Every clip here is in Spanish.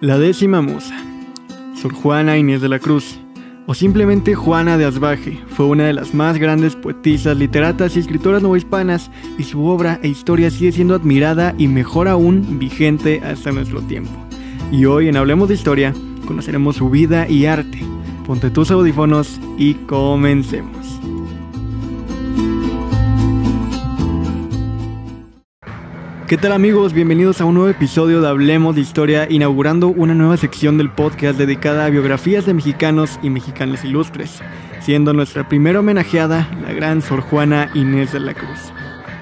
La décima musa, Sor Juana Inés de la Cruz, o simplemente Juana de Asbaje, fue una de las más grandes poetisas, literatas y escritoras novohispanas, y su obra e historia sigue siendo admirada y mejor aún vigente hasta nuestro tiempo. Y hoy en Hablemos de Historia conoceremos su vida y arte. Ponte tus audífonos y comencemos. ¿Qué tal amigos? Bienvenidos a un nuevo episodio de Hablemos de Historia, inaugurando una nueva sección del podcast dedicada a biografías de mexicanos y mexicanos ilustres, siendo nuestra primera homenajeada la gran Sor Juana Inés de la Cruz,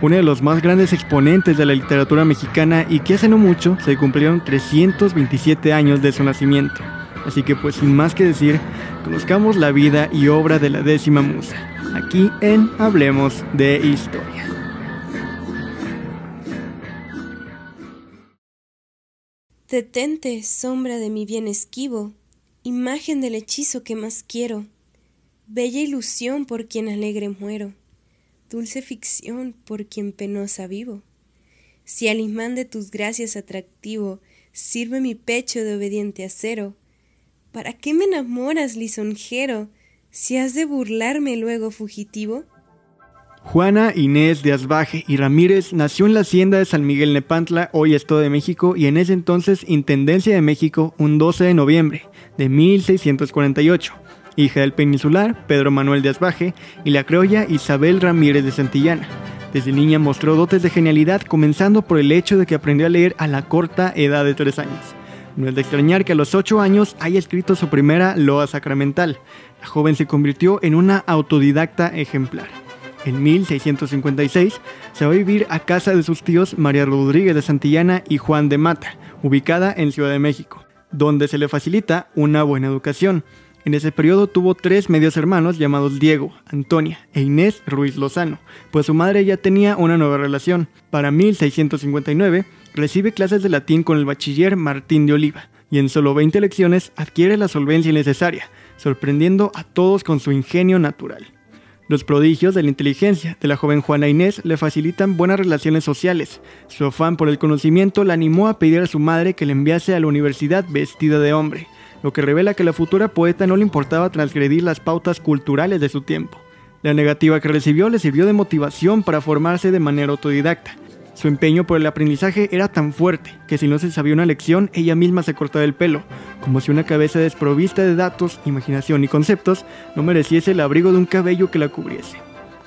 una de los más grandes exponentes de la literatura mexicana y que hace no mucho se cumplieron 327 años de su nacimiento. Así que pues sin más que decir, conozcamos la vida y obra de la décima musa, aquí en Hablemos de Historia. Detente, sombra de mi bien esquivo, imagen del hechizo que más quiero, bella ilusión por quien alegre muero, dulce ficción por quien penosa vivo. Si al imán de tus gracias atractivo sirve mi pecho de obediente acero, ¿para qué me enamoras, lisonjero, si has de burlarme luego fugitivo? Juana Inés de Asbaje y Ramírez nació en la hacienda de San Miguel Nepantla, hoy Estado de México, y en ese entonces Intendencia de México, un 12 de noviembre de 1648. Hija del peninsular Pedro Manuel de Asbaje y la criolla Isabel Ramírez de Santillana. Desde niña mostró dotes de genialidad, comenzando por el hecho de que aprendió a leer a la corta edad de tres años. No es de extrañar que a los ocho años haya escrito su primera loa sacramental. La joven se convirtió en una autodidacta ejemplar en 1656, se va a vivir a casa de sus tíos María Rodríguez de Santillana y Juan de Mata, ubicada en Ciudad de México, donde se le facilita una buena educación. En ese periodo tuvo tres medios hermanos llamados Diego, Antonia e Inés Ruiz Lozano, pues su madre ya tenía una nueva relación. Para 1659 recibe clases de latín con el bachiller Martín de Oliva y en solo 20 lecciones adquiere la solvencia necesaria, sorprendiendo a todos con su ingenio natural. Los prodigios de la inteligencia de la joven Juana Inés le facilitan buenas relaciones sociales. Su afán por el conocimiento la animó a pedir a su madre que le enviase a la universidad vestida de hombre, lo que revela que la futura poeta no le importaba transgredir las pautas culturales de su tiempo. La negativa que recibió le sirvió de motivación para formarse de manera autodidacta. Su empeño por el aprendizaje era tan fuerte que si no se sabía una lección, ella misma se cortaba el pelo, como si una cabeza desprovista de datos, imaginación y conceptos no mereciese el abrigo de un cabello que la cubriese.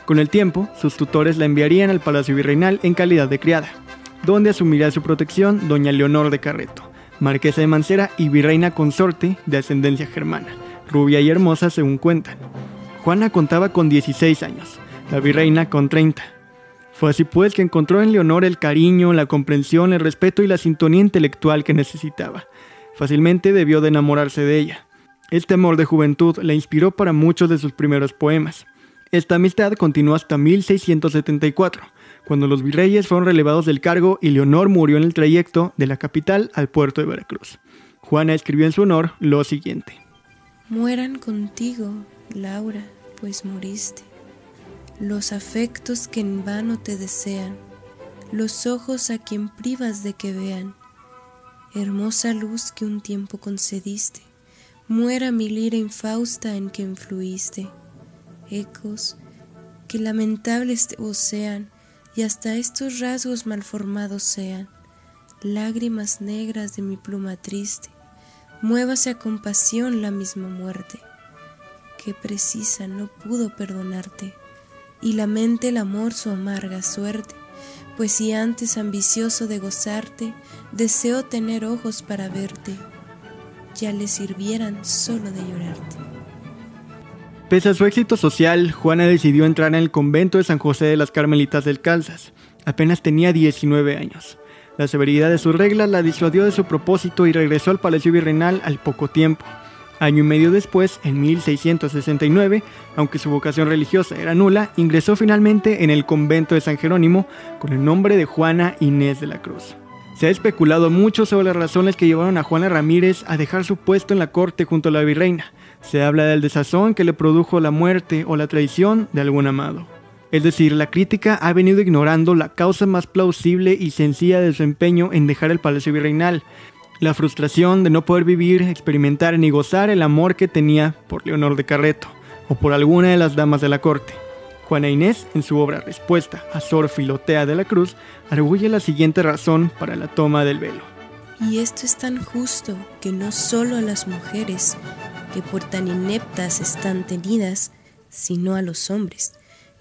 Con el tiempo, sus tutores la enviarían al Palacio Virreinal en calidad de criada, donde asumiría su protección doña Leonor de Carreto, marquesa de Mancera y virreina consorte de ascendencia germana, rubia y hermosa según cuentan. Juana contaba con 16 años, la virreina con 30 fue así pues que encontró en Leonor el cariño, la comprensión, el respeto y la sintonía intelectual que necesitaba. Fácilmente debió de enamorarse de ella. Este amor de juventud la inspiró para muchos de sus primeros poemas. Esta amistad continuó hasta 1674, cuando los virreyes fueron relevados del cargo y Leonor murió en el trayecto de la capital al puerto de Veracruz. Juana escribió en su honor lo siguiente. Mueran contigo, Laura, pues moriste los afectos que en vano te desean, los ojos a quien privas de que vean, hermosa luz que un tiempo concediste, muera mi lira infausta en que influiste, ecos que lamentables te vocean y hasta estos rasgos malformados sean, lágrimas negras de mi pluma triste, muévase a compasión la misma muerte, que precisa no pudo perdonarte y lamente el amor su amarga suerte, pues si antes ambicioso de gozarte, deseo tener ojos para verte, ya le sirvieran solo de llorarte. Pese a su éxito social, Juana decidió entrar en el convento de San José de las Carmelitas del Calzas. Apenas tenía 19 años. La severidad de sus reglas la disuadió de su propósito y regresó al Palacio Virreinal al poco tiempo. Año y medio después, en 1669, aunque su vocación religiosa era nula, ingresó finalmente en el convento de San Jerónimo con el nombre de Juana Inés de la Cruz. Se ha especulado mucho sobre las razones que llevaron a Juana Ramírez a dejar su puesto en la corte junto a la virreina. Se habla del desazón que le produjo la muerte o la traición de algún amado. Es decir, la crítica ha venido ignorando la causa más plausible y sencilla de su empeño en dejar el palacio virreinal, la frustración de no poder vivir, experimentar ni gozar el amor que tenía por Leonor de Carreto o por alguna de las damas de la corte. Juana Inés, en su obra Respuesta a Sor Filotea de la Cruz, arguye la siguiente razón para la toma del velo. Y esto es tan justo que no solo a las mujeres, que por tan ineptas están tenidas, sino a los hombres,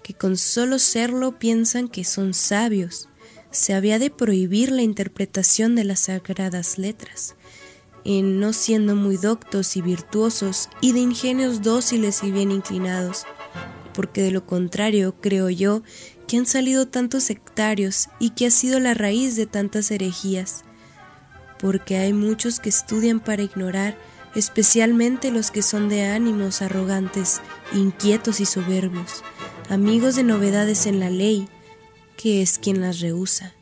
que con solo serlo piensan que son sabios, se había de prohibir la interpretación de las sagradas letras, en no siendo muy doctos y virtuosos y de ingenios dóciles y bien inclinados, porque de lo contrario creo yo que han salido tantos sectarios y que ha sido la raíz de tantas herejías, porque hay muchos que estudian para ignorar, especialmente los que son de ánimos arrogantes, inquietos y soberbios, amigos de novedades en la ley, que es quien las rehúsa.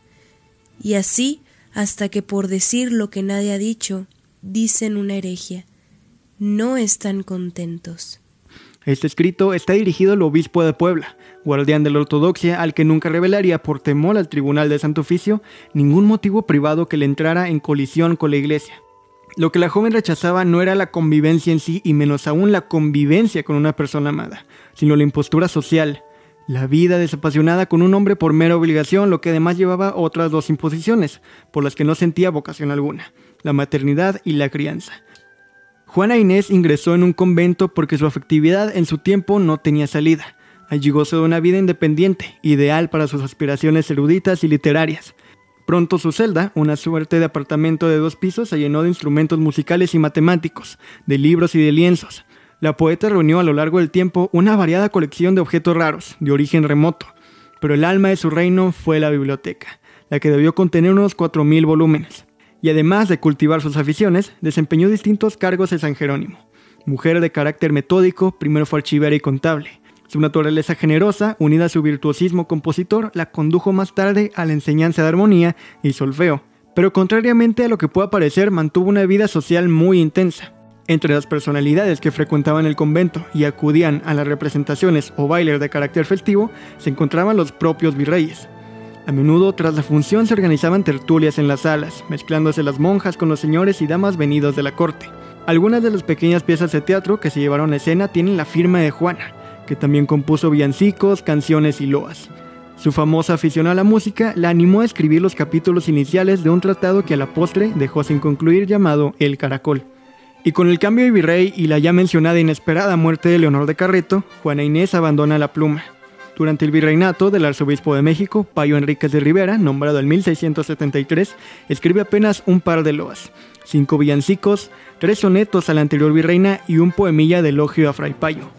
Y así hasta que por decir lo que nadie ha dicho, dicen una herejía. No están contentos. Este escrito está dirigido al obispo de Puebla, guardián de la ortodoxia, al que nunca revelaría por temor al tribunal de Santo Oficio ningún motivo privado que le entrara en colisión con la iglesia. Lo que la joven rechazaba no era la convivencia en sí y menos aún la convivencia con una persona amada, sino la impostura social, la vida desapasionada con un hombre por mera obligación, lo que además llevaba otras dos imposiciones, por las que no sentía vocación alguna, la maternidad y la crianza. Juana Inés ingresó en un convento porque su afectividad en su tiempo no tenía salida. Allí gozó de una vida independiente, ideal para sus aspiraciones eruditas y literarias. Pronto su celda, una suerte de apartamento de dos pisos, se llenó de instrumentos musicales y matemáticos, de libros y de lienzos, la poeta reunió a lo largo del tiempo una variada colección de objetos raros, de origen remoto, pero el alma de su reino fue la biblioteca, la que debió contener unos 4.000 volúmenes. Y además de cultivar sus aficiones, desempeñó distintos cargos en San Jerónimo. Mujer de carácter metódico, primero fue archivera y contable. Su naturaleza generosa, unida a su virtuosismo compositor, la condujo más tarde a la enseñanza de armonía y solfeo. Pero contrariamente a lo que pueda parecer, mantuvo una vida social muy intensa. Entre las personalidades que frecuentaban el convento y acudían a las representaciones o bailes de carácter festivo se encontraban los propios virreyes. A menudo tras la función se organizaban tertulias en las salas, mezclándose las monjas con los señores y damas venidos de la corte. Algunas de las pequeñas piezas de teatro que se llevaron a escena tienen la firma de Juana, que también compuso villancicos, canciones y loas. Su famosa afición a la música la animó a escribir los capítulos iniciales de un tratado que a la postre dejó sin concluir llamado El Caracol. Y con el cambio de virrey y la ya mencionada inesperada muerte de Leonor de Carreto, Juana Inés abandona la pluma. Durante el virreinato del arzobispo de México, Payo Enríquez de Rivera, nombrado en 1673, escribe apenas un par de loas, cinco villancicos, tres sonetos a la anterior virreina y un poemilla de elogio a Fray Payo.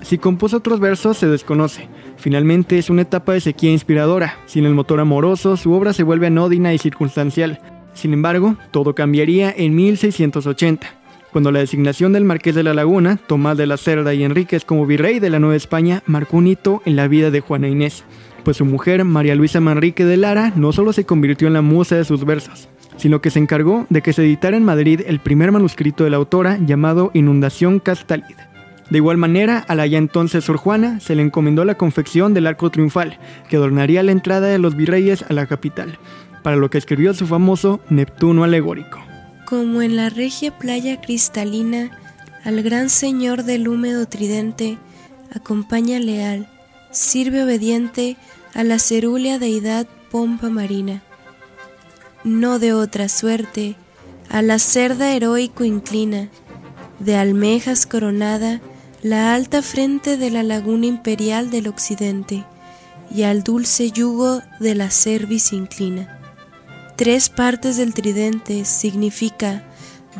Si compuso otros versos se desconoce. Finalmente es una etapa de sequía inspiradora. Sin el motor amoroso, su obra se vuelve anódina y circunstancial. Sin embargo, todo cambiaría en 1680 cuando la designación del Marqués de la Laguna, Tomás de la Cerda y Enríquez como virrey de la Nueva España marcó un hito en la vida de Juana Inés, pues su mujer, María Luisa Manrique de Lara, no solo se convirtió en la musa de sus versos, sino que se encargó de que se editara en Madrid el primer manuscrito de la autora llamado Inundación Castalid. De igual manera, a la ya entonces Sor Juana se le encomendó la confección del arco triunfal, que adornaría la entrada de los virreyes a la capital, para lo que escribió su famoso Neptuno alegórico como en la regia playa cristalina, al gran señor del húmedo tridente, acompaña leal, sirve obediente a la cerúlea deidad pompa marina. No de otra suerte, a la cerda heroico inclina, de almejas coronada, la alta frente de la laguna imperial del occidente, y al dulce yugo de la cerviz inclina tres partes del tridente significa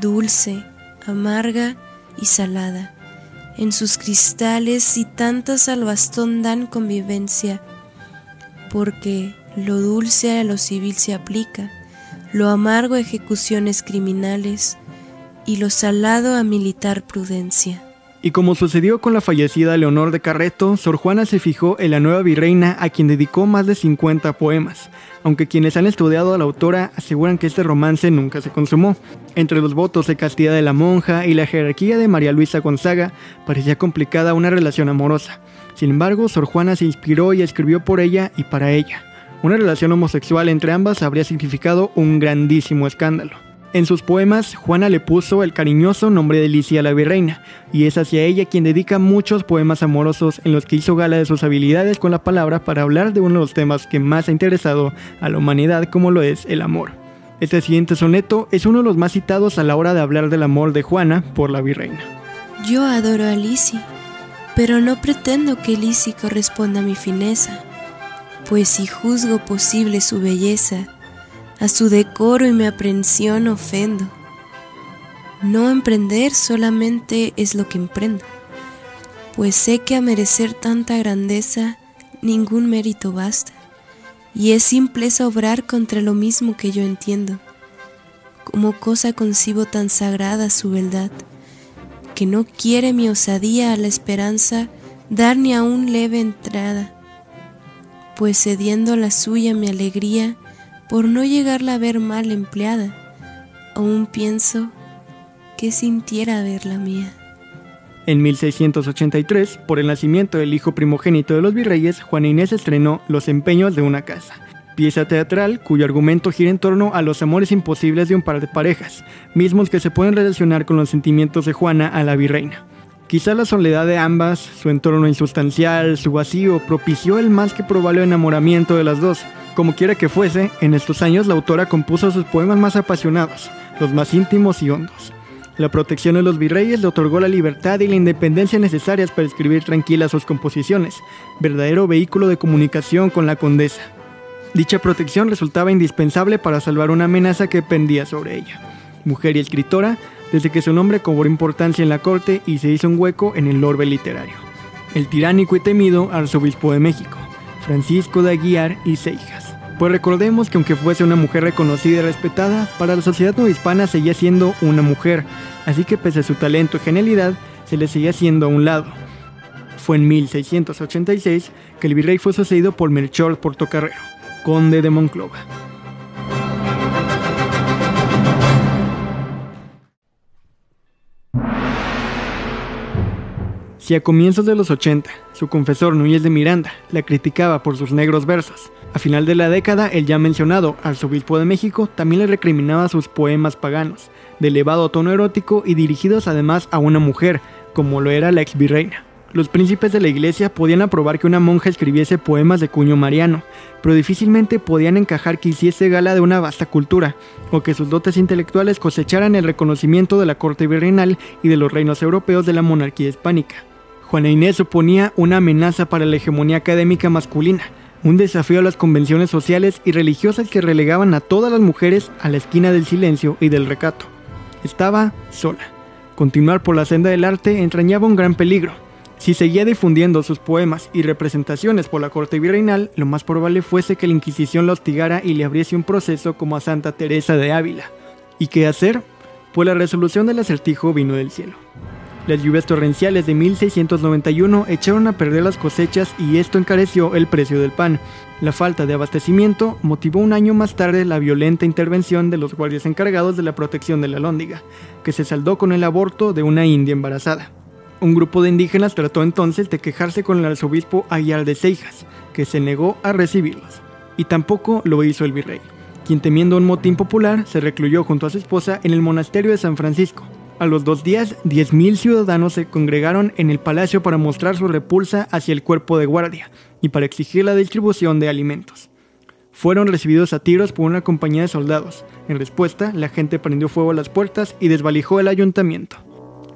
dulce, amarga y salada. En sus cristales y tantas al bastón dan convivencia, porque lo dulce a lo civil se aplica, lo amargo a ejecuciones criminales y lo salado a militar prudencia. Y como sucedió con la fallecida Leonor de Carreto, Sor Juana se fijó en la nueva virreina a quien dedicó más de 50 poemas, aunque quienes han estudiado a la autora aseguran que este romance nunca se consumó. Entre los votos de castidad de la monja y la jerarquía de María Luisa Gonzaga parecía complicada una relación amorosa. Sin embargo, Sor Juana se inspiró y escribió por ella y para ella. Una relación homosexual entre ambas habría significado un grandísimo escándalo. En sus poemas, Juana le puso el cariñoso nombre de Licia la Virreina, y es hacia ella quien dedica muchos poemas amorosos en los que hizo gala de sus habilidades con la palabra para hablar de uno de los temas que más ha interesado a la humanidad como lo es el amor. Este siguiente soneto es uno de los más citados a la hora de hablar del amor de Juana por la Virreina. Yo adoro a Lisi, pero no pretendo que Lisi corresponda a mi fineza, pues si juzgo posible su belleza, a su decoro y mi aprensión ofendo. No emprender solamente es lo que emprendo, pues sé que a merecer tanta grandeza ningún mérito basta, y es simpleza obrar contra lo mismo que yo entiendo. Como cosa concibo tan sagrada su beldad, que no quiere mi osadía a la esperanza dar ni aún leve entrada, pues cediendo la suya mi alegría, por no llegarla a ver mal empleada, aún pienso que sintiera ver la mía. En 1683, por el nacimiento del hijo primogénito de los virreyes, Juana Inés estrenó Los empeños de una casa, pieza teatral cuyo argumento gira en torno a los amores imposibles de un par de parejas, mismos que se pueden relacionar con los sentimientos de Juana a la virreina. Quizá la soledad de ambas, su entorno insustancial, su vacío, propició el más que probable enamoramiento de las dos, como quiera que fuese, en estos años la autora compuso sus poemas más apasionados, los más íntimos y hondos. La protección de los virreyes le otorgó la libertad y la independencia necesarias para escribir tranquilas sus composiciones, verdadero vehículo de comunicación con la condesa. Dicha protección resultaba indispensable para salvar una amenaza que pendía sobre ella. Mujer y escritora, desde que su nombre cobró importancia en la corte y se hizo un hueco en el orbe literario. El tiránico y temido arzobispo de México, Francisco de Aguiar y Seijas. Pues recordemos que aunque fuese una mujer reconocida y respetada, para la sociedad no hispana seguía siendo una mujer, así que pese a su talento y genialidad, se le seguía haciendo a un lado. Fue en 1686 que el virrey fue sucedido por Melchor Portocarrero, conde de Monclova. Si a comienzos de los 80 su confesor Núñez de Miranda la criticaba por sus negros versos, a final de la década el ya mencionado arzobispo de México también le recriminaba sus poemas paganos, de elevado tono erótico y dirigidos además a una mujer, como lo era la ex virreina. Los príncipes de la iglesia podían aprobar que una monja escribiese poemas de cuño mariano, pero difícilmente podían encajar que hiciese gala de una vasta cultura, o que sus dotes intelectuales cosecharan el reconocimiento de la corte virreinal y de los reinos europeos de la monarquía hispánica. Juana Inés suponía una amenaza para la hegemonía académica masculina, un desafío a las convenciones sociales y religiosas que relegaban a todas las mujeres a la esquina del silencio y del recato. Estaba sola. Continuar por la senda del arte entrañaba un gran peligro. Si seguía difundiendo sus poemas y representaciones por la corte virreinal, lo más probable fuese que la Inquisición la hostigara y le abriese un proceso como a Santa Teresa de Ávila. ¿Y qué hacer? Pues la resolución del acertijo vino del cielo. Las lluvias torrenciales de 1691 echaron a perder las cosechas y esto encareció el precio del pan. La falta de abastecimiento motivó un año más tarde la violenta intervención de los guardias encargados de la protección de la lóndiga, que se saldó con el aborto de una india embarazada. Un grupo de indígenas trató entonces de quejarse con el arzobispo Aguiar de Seijas, que se negó a recibirlos. Y tampoco lo hizo el virrey, quien temiendo un motín popular se recluyó junto a su esposa en el monasterio de San Francisco, a los dos días, 10.000 ciudadanos se congregaron en el palacio para mostrar su repulsa hacia el cuerpo de guardia y para exigir la distribución de alimentos. Fueron recibidos a tiros por una compañía de soldados. En respuesta, la gente prendió fuego a las puertas y desvalijó el ayuntamiento.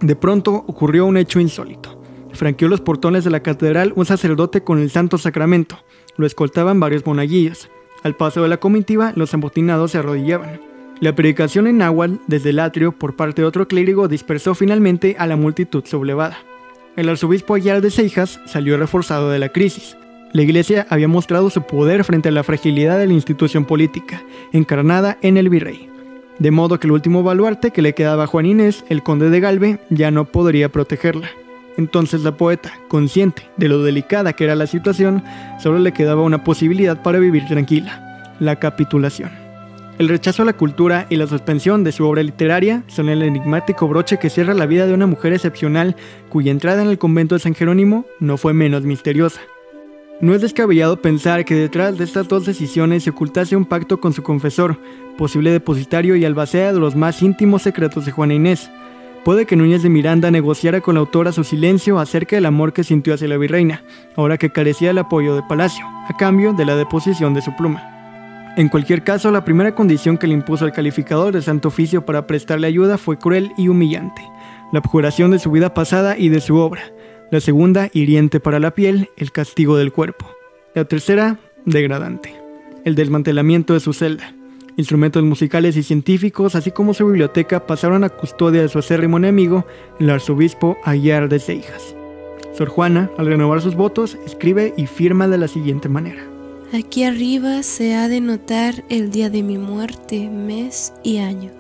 De pronto ocurrió un hecho insólito. Franqueó los portones de la catedral un sacerdote con el Santo Sacramento. Lo escoltaban varios monaguillos. Al paso de la comitiva, los amotinados se arrodillaban. La predicación en náhuatl desde el atrio por parte de otro clérigo dispersó finalmente a la multitud sublevada. El arzobispo Aguilar de Seijas salió reforzado de la crisis. La iglesia había mostrado su poder frente a la fragilidad de la institución política, encarnada en el virrey. De modo que el último baluarte que le quedaba a Juan Inés, el conde de Galve, ya no podría protegerla. Entonces la poeta, consciente de lo delicada que era la situación, solo le quedaba una posibilidad para vivir tranquila, la capitulación. El rechazo a la cultura y la suspensión de su obra literaria son el enigmático broche que cierra la vida de una mujer excepcional cuya entrada en el convento de San Jerónimo no fue menos misteriosa. No es descabellado pensar que detrás de estas dos decisiones se ocultase un pacto con su confesor, posible depositario y albacea de los más íntimos secretos de Juana Inés. Puede que Núñez de Miranda negociara con la autora su silencio acerca del amor que sintió hacia la virreina, ahora que carecía del apoyo de Palacio, a cambio de la deposición de su pluma. En cualquier caso, la primera condición que le impuso el calificador del Santo Oficio para prestarle ayuda fue cruel y humillante, la abjuración de su vida pasada y de su obra. La segunda, hiriente para la piel, el castigo del cuerpo. La tercera, degradante, el desmantelamiento de su celda. Instrumentos musicales y científicos, así como su biblioteca, pasaron a custodia de su acérrimo enemigo, el arzobispo Aguiar de Seijas. Sor Juana, al renovar sus votos, escribe y firma de la siguiente manera. Aquí arriba se ha de notar el día de mi muerte, mes y año.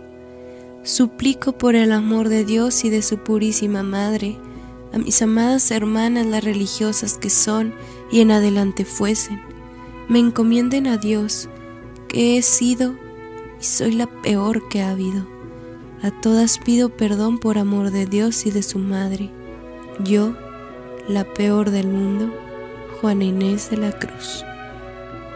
Suplico por el amor de Dios y de su purísima Madre, a mis amadas hermanas las religiosas que son y en adelante fuesen, me encomienden a Dios, que he sido y soy la peor que ha habido. A todas pido perdón por amor de Dios y de su madre. Yo, la peor del mundo, Juana Inés de la Cruz.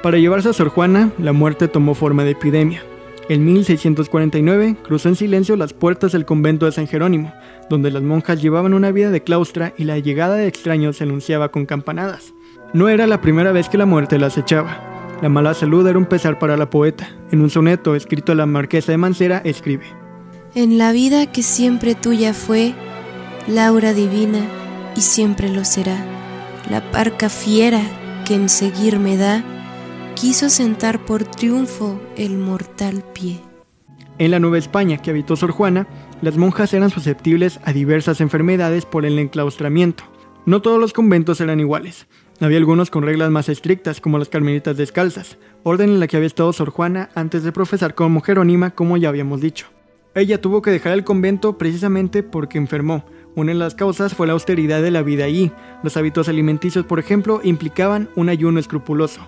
Para llevarse a Sor Juana, la muerte tomó forma de epidemia. En 1649 cruzó en silencio las puertas del convento de San Jerónimo, donde las monjas llevaban una vida de claustra y la llegada de extraños se anunciaba con campanadas. No era la primera vez que la muerte las echaba. La mala salud era un pesar para la poeta. En un soneto escrito a la marquesa de Mancera escribe: En la vida que siempre tuya fue, Laura divina, y siempre lo será, la parca fiera que en seguirme da, quiso sentar por triunfo el mortal pie. En la Nueva España que habitó Sor Juana, las monjas eran susceptibles a diversas enfermedades por el enclaustramiento. No todos los conventos eran iguales. Había algunos con reglas más estrictas, como las carmelitas descalzas, orden en la que había estado Sor Juana antes de profesar como Jerónima, como ya habíamos dicho. Ella tuvo que dejar el convento precisamente porque enfermó. Una de las causas fue la austeridad de la vida allí. Los hábitos alimenticios, por ejemplo, implicaban un ayuno escrupuloso.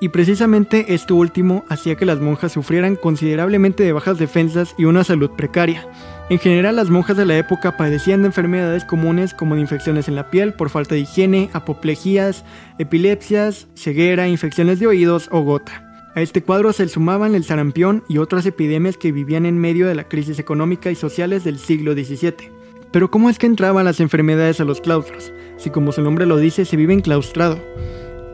Y precisamente esto último hacía que las monjas sufrieran considerablemente de bajas defensas y una salud precaria. En general, las monjas de la época padecían de enfermedades comunes como de infecciones en la piel por falta de higiene, apoplejías, epilepsias, ceguera, infecciones de oídos o gota. A este cuadro se sumaban el sarampión y otras epidemias que vivían en medio de la crisis económica y sociales del siglo XVII. Pero ¿cómo es que entraban las enfermedades a los claustros? Si como su nombre lo dice, se vive enclaustrado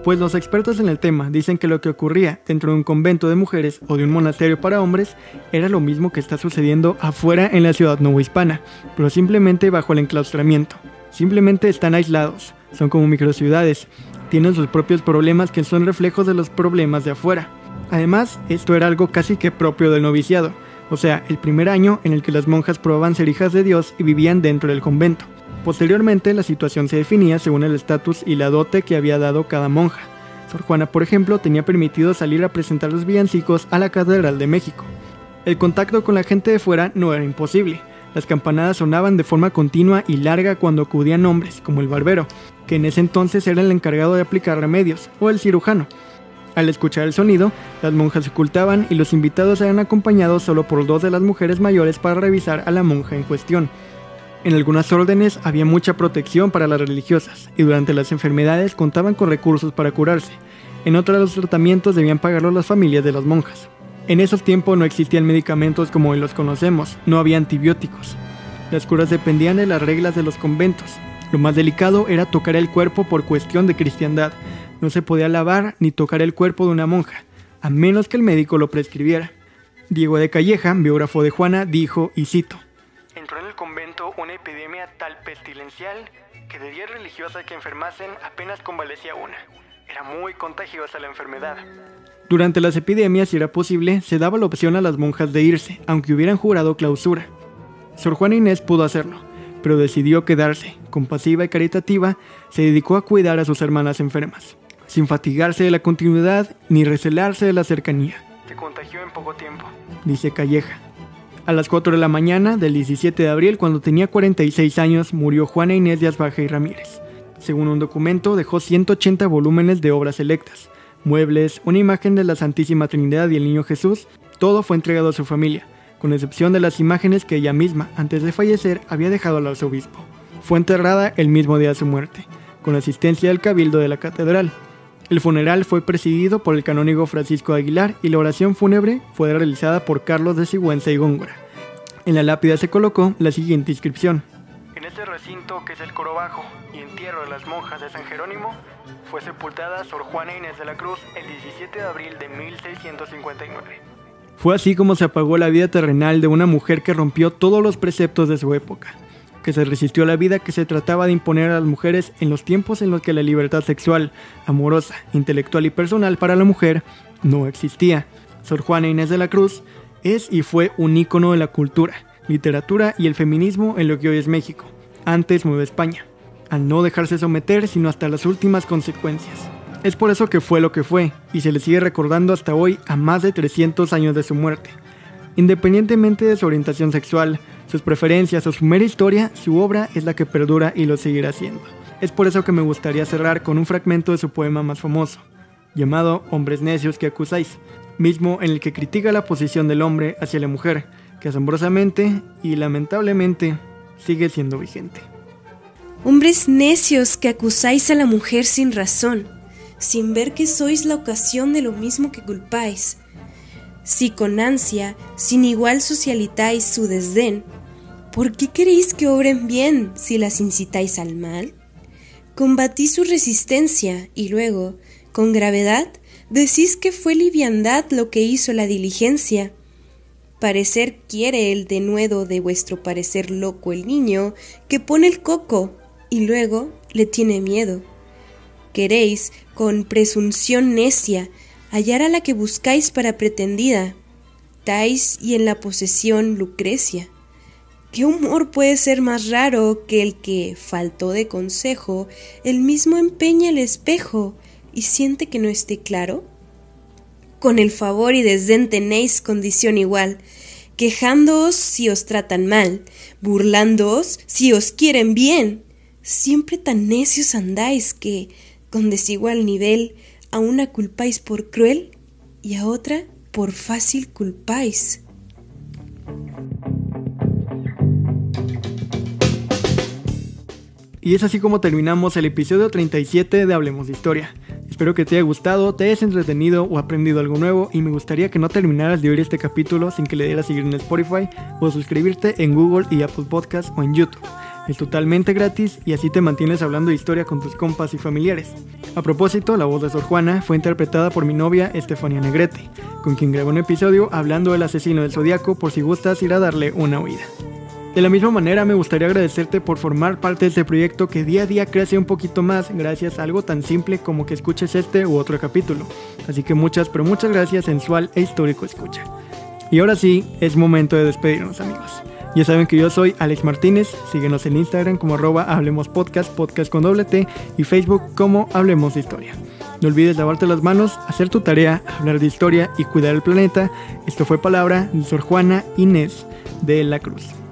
pues los expertos en el tema dicen que lo que ocurría dentro de un convento de mujeres o de un monasterio para hombres era lo mismo que está sucediendo afuera en la ciudad novohispana, pero simplemente bajo el enclaustramiento. Simplemente están aislados, son como microciudades, tienen sus propios problemas que son reflejos de los problemas de afuera. Además, esto era algo casi que propio del noviciado, o sea, el primer año en el que las monjas probaban ser hijas de Dios y vivían dentro del convento. Posteriormente, la situación se definía según el estatus y la dote que había dado cada monja. Sor Juana, por ejemplo, tenía permitido salir a presentar los villancicos a la Catedral de México. El contacto con la gente de fuera no era imposible. Las campanadas sonaban de forma continua y larga cuando acudían hombres, como el barbero, que en ese entonces era el encargado de aplicar remedios, o el cirujano. Al escuchar el sonido, las monjas se ocultaban y los invitados eran acompañados solo por dos de las mujeres mayores para revisar a la monja en cuestión. En algunas órdenes había mucha protección para las religiosas y durante las enfermedades contaban con recursos para curarse. En otras los tratamientos debían pagarlos las familias de las monjas. En esos tiempos no existían medicamentos como hoy los conocemos, no había antibióticos. Las curas dependían de las reglas de los conventos. Lo más delicado era tocar el cuerpo por cuestión de cristiandad. No se podía lavar ni tocar el cuerpo de una monja, a menos que el médico lo prescribiera. Diego de Calleja, biógrafo de Juana, dijo, y cito, el convento una epidemia tal pestilencial que de 10 religiosas que enfermasen apenas convalecía una. Era muy contagiosa la enfermedad. Durante las epidemias, si era posible, se daba la opción a las monjas de irse, aunque hubieran jurado clausura. Sor Juana Inés pudo hacerlo, pero decidió quedarse. Compasiva y caritativa, se dedicó a cuidar a sus hermanas enfermas, sin fatigarse de la continuidad ni recelarse de la cercanía. Se contagió en poco tiempo, dice Calleja. A las 4 de la mañana del 17 de abril, cuando tenía 46 años, murió Juana Inés de Asbaja y Ramírez. Según un documento, dejó 180 volúmenes de obras selectas, muebles, una imagen de la Santísima Trinidad y el Niño Jesús, todo fue entregado a su familia, con excepción de las imágenes que ella misma, antes de fallecer, había dejado al arzobispo. Fue enterrada el mismo día de su muerte, con asistencia del cabildo de la catedral. El funeral fue presidido por el canónigo Francisco Aguilar y la oración fúnebre fue realizada por Carlos de Sigüenza y Góngora. En la lápida se colocó la siguiente inscripción. En este recinto, que es el coro bajo y entierro de las monjas de San Jerónimo, fue sepultada Sor Juana Inés de la Cruz el 17 de abril de 1659. Fue así como se apagó la vida terrenal de una mujer que rompió todos los preceptos de su época que se resistió a la vida que se trataba de imponer a las mujeres en los tiempos en los que la libertad sexual, amorosa, intelectual y personal para la mujer no existía. Sor Juana Inés de la Cruz es y fue un ícono de la cultura, literatura y el feminismo en lo que hoy es México, antes Nueva España, al no dejarse someter sino hasta las últimas consecuencias. Es por eso que fue lo que fue, y se le sigue recordando hasta hoy a más de 300 años de su muerte. Independientemente de su orientación sexual, sus preferencias o su mera historia, su obra es la que perdura y lo seguirá haciendo. Es por eso que me gustaría cerrar con un fragmento de su poema más famoso, llamado Hombres necios que acusáis, mismo en el que critica la posición del hombre hacia la mujer, que asombrosamente y lamentablemente sigue siendo vigente. Hombres necios que acusáis a la mujer sin razón, sin ver que sois la ocasión de lo mismo que culpáis, si con ansia, sin igual socialitáis su desdén, ¿por qué queréis que obren bien si las incitáis al mal? Combatís su resistencia y luego, con gravedad, decís que fue liviandad lo que hizo la diligencia. Parecer quiere el denuedo de vuestro parecer loco el niño que pone el coco y luego le tiene miedo. Queréis, con presunción necia, hallar a la que buscáis para pretendida, Tais y en la posesión Lucrecia. ¿Qué humor puede ser más raro que el que, faltó de consejo, el mismo empeña el espejo y siente que no esté claro? Con el favor y desdén tenéis condición igual, quejándoos si os tratan mal, burlándoos si os quieren bien. Siempre tan necios andáis que, con desigual nivel, a una culpáis por cruel y a otra por fácil culpáis. Y es así como terminamos el episodio 37 de Hablemos de Historia. Espero que te haya gustado, te hayas entretenido o aprendido algo nuevo y me gustaría que no terminaras de oír este capítulo sin que le dieras seguir en Spotify o suscribirte en Google y Apple Podcasts o en YouTube. Es totalmente gratis y así te mantienes hablando de historia con tus compas y familiares. A propósito, la voz de Sor Juana fue interpretada por mi novia Estefania Negrete, con quien grabé un episodio hablando del asesino del zodiaco por si gustas ir a darle una oída. De la misma manera me gustaría agradecerte por formar parte de este proyecto que día a día crece un poquito más gracias a algo tan simple como que escuches este u otro capítulo. Así que muchas pero muchas gracias sensual e histórico escucha. Y ahora sí, es momento de despedirnos amigos. Ya saben que yo soy Alex Martínez, síguenos en Instagram como arroba Hablemos Podcast, podcast con doble T, y Facebook como Hablemos de Historia. No olvides lavarte las manos, hacer tu tarea, hablar de historia y cuidar el planeta. Esto fue palabra de Sor Juana Inés de la Cruz.